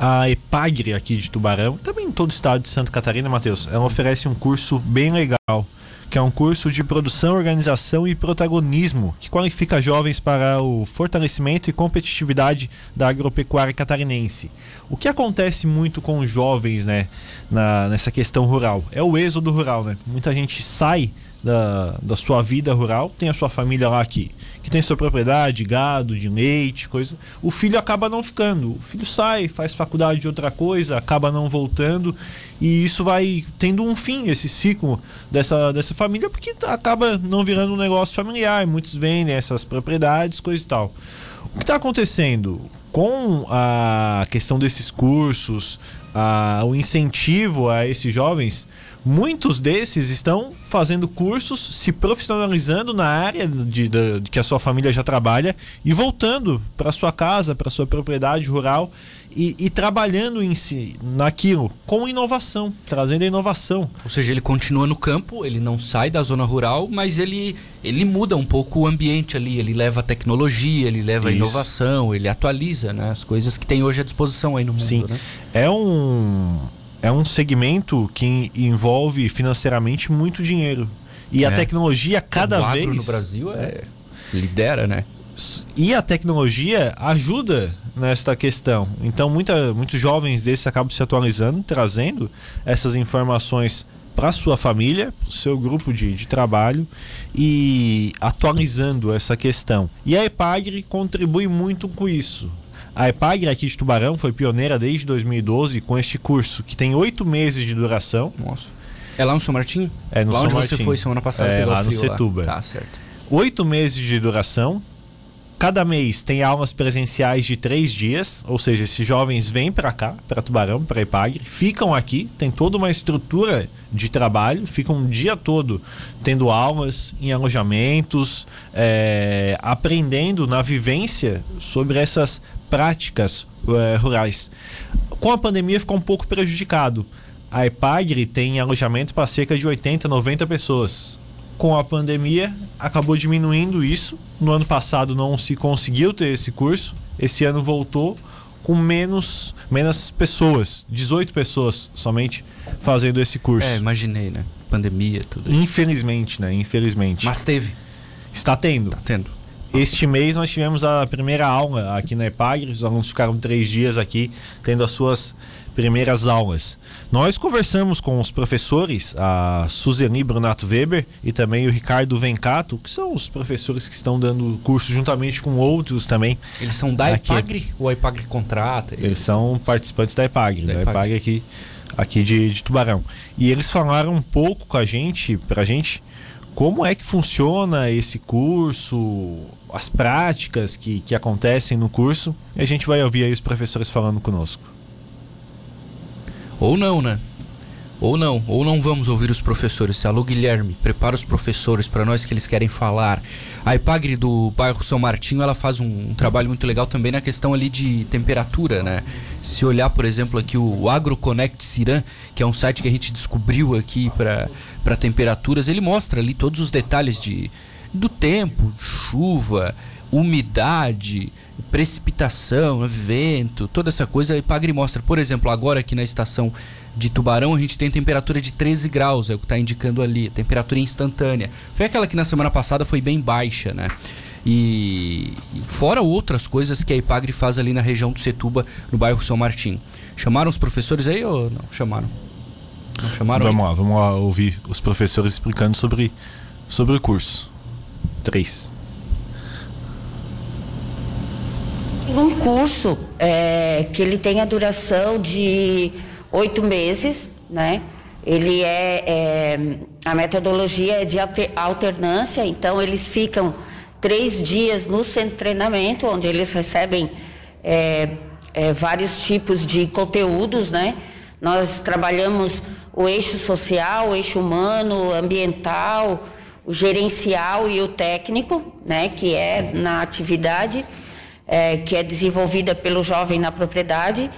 A Epagre aqui de Tubarão, também em todo o estado de Santa Catarina, Matheus, ela oferece um curso bem legal, que é um curso de produção, organização e protagonismo, que qualifica jovens para o fortalecimento e competitividade da agropecuária catarinense. O que acontece muito com os jovens, né, na, nessa questão rural? É o êxodo rural, né? Muita gente sai da, da sua vida rural, tem a sua família lá aqui, que tem sua propriedade, gado, de leite, coisa. O filho acaba não ficando. O filho sai, faz faculdade de outra coisa, acaba não voltando. E isso vai tendo um fim, esse ciclo dessa, dessa família, porque acaba não virando um negócio familiar. Muitos vendem essas propriedades, coisa e tal. O que está acontecendo com a questão desses cursos, a, o incentivo a esses jovens? Muitos desses estão fazendo cursos, se profissionalizando na área de, de, de que a sua família já trabalha e voltando para sua casa, para sua propriedade rural e, e, trabalhando em si naquilo com inovação, trazendo a inovação. Ou seja, ele continua no campo, ele não sai da zona rural, mas ele, ele muda um pouco o ambiente ali, ele leva a tecnologia, ele leva Isso. a inovação, ele atualiza né, as coisas que tem hoje à disposição aí no mundo. Sim. Né? É um é um segmento que envolve financeiramente muito dinheiro. E é. a tecnologia cada o vez. no Brasil é lidera, né? E a tecnologia ajuda nesta questão. Então, muita, muitos jovens desses acabam se atualizando, trazendo essas informações para sua família, para o seu grupo de, de trabalho e atualizando essa questão. E a EPAGRE contribui muito com isso. A EPAG aqui de Tubarão foi pioneira desde 2012 com este curso, que tem oito meses de duração. Nossa. É lá no São Martim? É no lá São onde Martim. você foi semana passada? É, lá no Setuba. Tá, certo. Oito meses de duração. Cada mês tem aulas presenciais de três dias, ou seja, esses jovens vêm para cá, para Tubarão, para Ipagre, ficam aqui, tem toda uma estrutura de trabalho, ficam um dia todo tendo aulas em alojamentos, é, aprendendo na vivência sobre essas práticas é, rurais. Com a pandemia ficou um pouco prejudicado. A Epagre tem alojamento para cerca de 80, 90 pessoas. Com a pandemia, acabou diminuindo isso. No ano passado não se conseguiu ter esse curso. Esse ano voltou com menos, menos pessoas, 18 pessoas somente fazendo esse curso. É, imaginei, né? Pandemia, tudo. Infelizmente, né? Infelizmente. Mas teve. Está tendo. Está tendo. Este mês nós tivemos a primeira aula aqui na EPAG, os alunos ficaram três dias aqui tendo as suas primeiras aulas. Nós conversamos com os professores, a Suzeni Brunato Weber e também o Ricardo Vencato, que são os professores que estão dando curso juntamente com outros também. Eles são da EPAGRE ou a EPAGRE contrata? Eles, eles são participantes da EPAGRE, da, da EPAGRE aqui, aqui de, de Tubarão. E eles falaram um pouco com a gente, pra gente, como é que funciona esse curso, as práticas que, que acontecem no curso. E a gente vai ouvir aí os professores falando conosco. Ou não, né? Ou não, ou não vamos ouvir os professores. Alô, Guilherme, prepara os professores para nós que eles querem falar. A IPAGRE do bairro São Martinho, ela faz um, um, trabalho muito legal também na questão ali de temperatura, né? Se olhar, por exemplo, aqui o AgroConnect Ciran, que é um site que a gente descobriu aqui para temperaturas, ele mostra ali todos os detalhes de, do tempo, chuva, umidade, precipitação, vento, toda essa coisa. A IPAGRE mostra, por exemplo, agora aqui na estação de Tubarão, a gente tem temperatura de 13 graus, é o que está indicando ali, temperatura instantânea. Foi aquela que na semana passada foi bem baixa, né? E, fora outras coisas que a Ipagre faz ali na região do Setuba, no bairro São Martim. Chamaram os professores aí ou não? Chamaram? Não chamaram? Vamos aí? lá, vamos lá ouvir os professores explicando sobre, sobre o curso. Três. Um curso é, que ele tem a duração de oito meses, né? Ele é, é, a metodologia é de alternância, então eles ficam três dias no centro de treinamento, onde eles recebem é, é, vários tipos de conteúdos, né? Nós trabalhamos o eixo social, o eixo humano, ambiental, o gerencial e o técnico, né? Que é na atividade é, que é desenvolvida pelo jovem na propriedade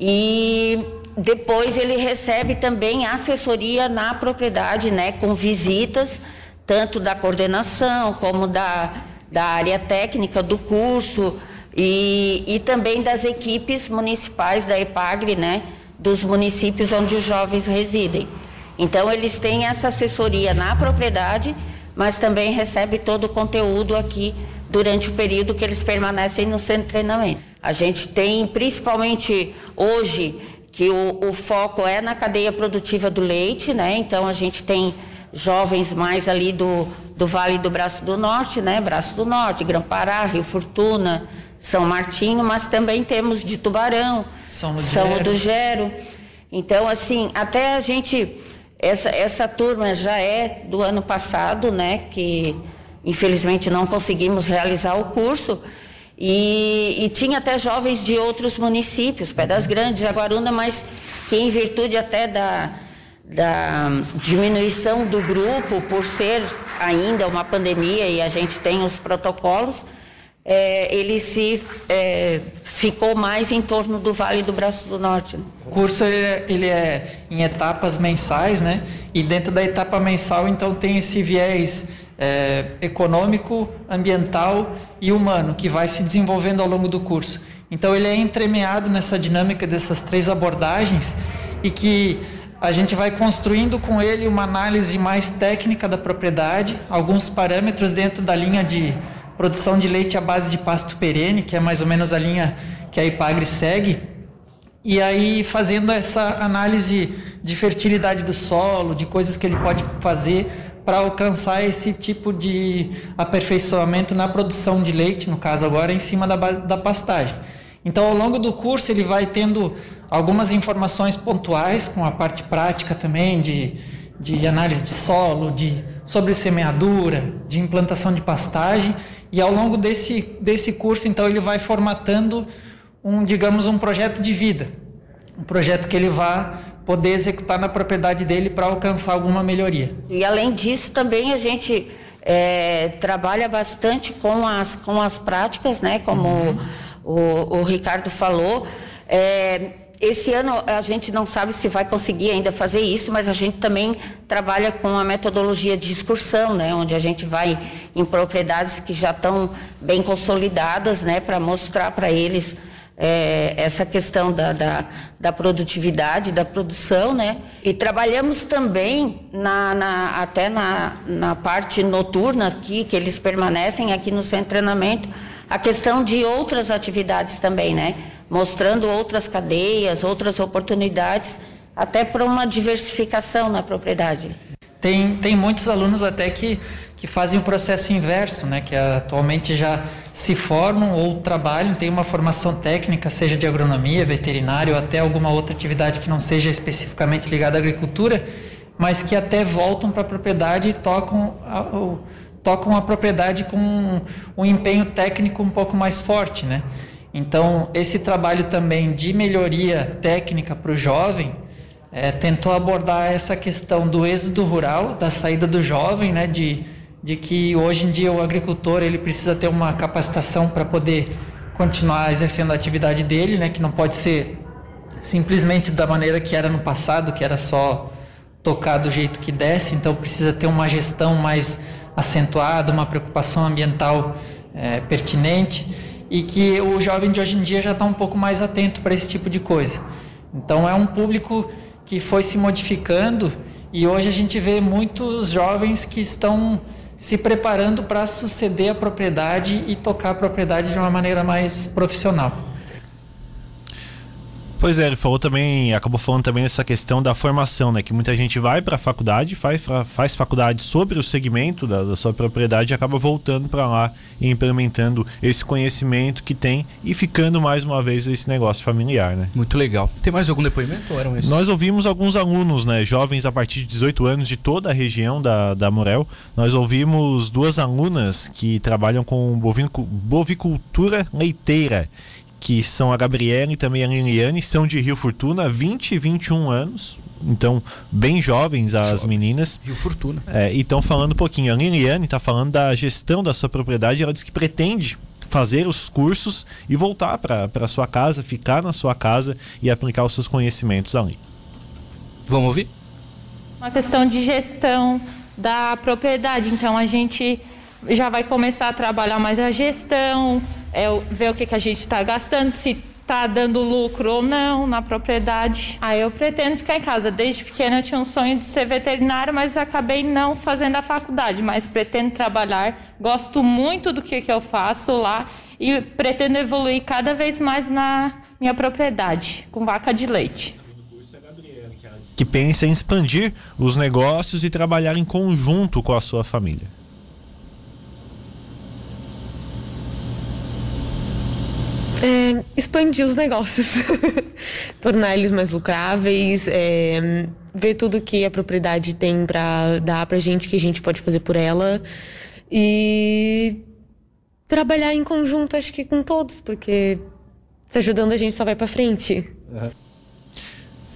e depois ele recebe também assessoria na propriedade, né, com visitas, tanto da coordenação como da, da área técnica do curso, e, e também das equipes municipais da EPAGRE, né, dos municípios onde os jovens residem. Então, eles têm essa assessoria na propriedade, mas também recebe todo o conteúdo aqui durante o período que eles permanecem no centro de treinamento. A gente tem, principalmente hoje, que o, o foco é na cadeia produtiva do leite, né? Então, a gente tem jovens mais ali do, do Vale do Braço do Norte, né? Braço do Norte, Grão-Pará, Rio Fortuna, São Martinho, mas também temos de Tubarão, São, São do Gero. Então, assim, até a gente essa, essa turma já é do ano passado, né? Que infelizmente não conseguimos realizar o curso. E, e, tinha até jovens de outros municípios, Pedras Grandes, Jaguaruna, mas que em virtude até da, da diminuição do grupo, por ser ainda uma pandemia e a gente tem os protocolos, é, ele se é, ficou mais em torno do Vale do Braço do Norte. Né? O curso ele é, ele é, em etapas mensais, né? E dentro da etapa mensal, então tem esse viés é, econômico, ambiental e humano que vai se desenvolvendo ao longo do curso. Então ele é entremeado nessa dinâmica dessas três abordagens e que a gente vai construindo com ele uma análise mais técnica da propriedade, alguns parâmetros dentro da linha de produção de leite à base de pasto perene, que é mais ou menos a linha que a Ipagre segue. E aí fazendo essa análise de fertilidade do solo, de coisas que ele pode fazer para alcançar esse tipo de aperfeiçoamento na produção de leite, no caso agora em cima da, da pastagem. Então, ao longo do curso, ele vai tendo algumas informações pontuais, com a parte prática também, de, de análise de solo, de, sobre semeadura, de implantação de pastagem, e ao longo desse, desse curso, então, ele vai formatando um, digamos, um projeto de vida. Um projeto que ele vai poder executar na propriedade dele para alcançar alguma melhoria. E além disso, também a gente é, trabalha bastante com as, com as práticas, né? Como uhum. o, o, Ricardo falou. É, esse ano a gente não sabe se vai conseguir ainda fazer isso, mas a gente também trabalha com a metodologia de excursão, né, onde a gente vai em propriedades que já estão bem consolidadas, né, para mostrar para eles é, essa questão da, da, da, produtividade, da produção, né? E trabalhamos também na, na, até na, na parte noturna aqui, que eles permanecem aqui no de treinamento, a questão de outras atividades também, né? mostrando outras cadeias, outras oportunidades, até para uma diversificação na propriedade. Tem, tem muitos alunos até que, que fazem o processo inverso, né? que atualmente já se formam ou trabalham, têm uma formação técnica, seja de agronomia, veterinária ou até alguma outra atividade que não seja especificamente ligada à agricultura, mas que até voltam para a propriedade e tocam a, tocam a propriedade com um, um empenho técnico um pouco mais forte, né? Então, esse trabalho também de melhoria técnica para o jovem é, tentou abordar essa questão do êxodo rural, da saída do jovem, né, de, de que hoje em dia o agricultor ele precisa ter uma capacitação para poder continuar exercendo a atividade dele, né, que não pode ser simplesmente da maneira que era no passado, que era só tocar do jeito que desce, então precisa ter uma gestão mais acentuada, uma preocupação ambiental é, pertinente e que o jovem de hoje em dia já está um pouco mais atento para esse tipo de coisa. Então é um público que foi se modificando e hoje a gente vê muitos jovens que estão se preparando para suceder a propriedade e tocar a propriedade de uma maneira mais profissional. Pois é, ele falou também, acabou falando também dessa questão da formação, né? Que muita gente vai para a faculdade, faz, faz faculdade sobre o segmento da, da sua propriedade e acaba voltando para lá e implementando esse conhecimento que tem e ficando mais uma vez esse negócio familiar, né? Muito legal. Tem mais algum depoimento ou eram esses? Nós ouvimos alguns alunos, né? Jovens a partir de 18 anos de toda a região da, da Morel. Nós ouvimos duas alunas que trabalham com bovicultura leiteira que são a Gabriela e também a Liliane, são de Rio Fortuna, 20 e 21 anos. Então, bem jovens as Jovem. meninas. Rio Fortuna. É, e estão falando um pouquinho. A Liliane está falando da gestão da sua propriedade. Ela diz que pretende fazer os cursos e voltar para sua casa, ficar na sua casa e aplicar os seus conhecimentos ali. Vamos ouvir? Uma questão de gestão da propriedade. Então, a gente já vai começar a trabalhar mais a gestão, é ver o que, que a gente está gastando, se está dando lucro ou não na propriedade. Aí eu pretendo ficar em casa. Desde pequena eu tinha um sonho de ser veterinária, mas acabei não fazendo a faculdade. Mas pretendo trabalhar, gosto muito do que, que eu faço lá e pretendo evoluir cada vez mais na minha propriedade, com vaca de leite. Que pensa em expandir os negócios e trabalhar em conjunto com a sua família. É, expandir os negócios, tornar eles mais lucráveis, é, ver tudo que a propriedade tem pra dar pra gente, que a gente pode fazer por ela. E trabalhar em conjunto, acho que com todos, porque se ajudando a gente só vai pra frente.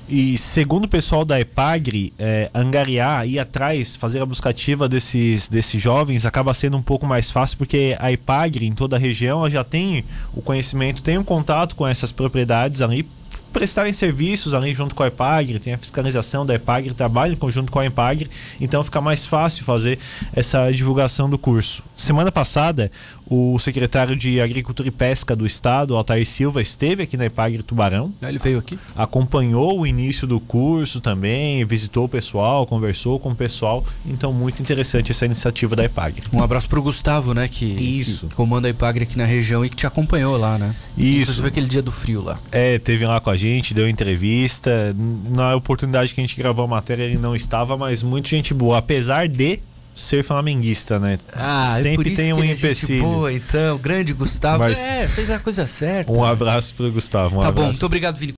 E segundo o pessoal da EPAGRE, é, angariar, ir atrás, fazer a buscativa desses, desses jovens acaba sendo um pouco mais fácil, porque a EPAGRE em toda a região já tem o conhecimento, tem um contato com essas propriedades ali, prestarem serviços ali junto com a EPAGRE, tem a fiscalização da EPAGRE, trabalha em conjunto com a EPAGRE, então fica mais fácil fazer essa divulgação do curso. Semana passada, o secretário de Agricultura e Pesca do Estado, Altair Silva, esteve aqui na EPAGRE Tubarão, Ah, Ele veio aqui. acompanhou o início do curso também, visitou o pessoal, conversou com o pessoal. Então, muito interessante essa iniciativa da EPAG. Um abraço pro Gustavo, né? Que, Isso. que comanda a Ipagre aqui na região e que te acompanhou lá, né? Isso. Inclusive aquele dia do frio lá. É, teve lá com a gente, deu entrevista. Na oportunidade que a gente gravou a matéria, ele não estava, mas muita gente boa, apesar de ser flamenguista, né? Sempre tem um é gente empecilho. boa, então. Grande Gustavo. Mas- É, fez a coisa certa. Um abraço pro Gustavo. Um Tá bom, abraço. muito obrigado, Vini.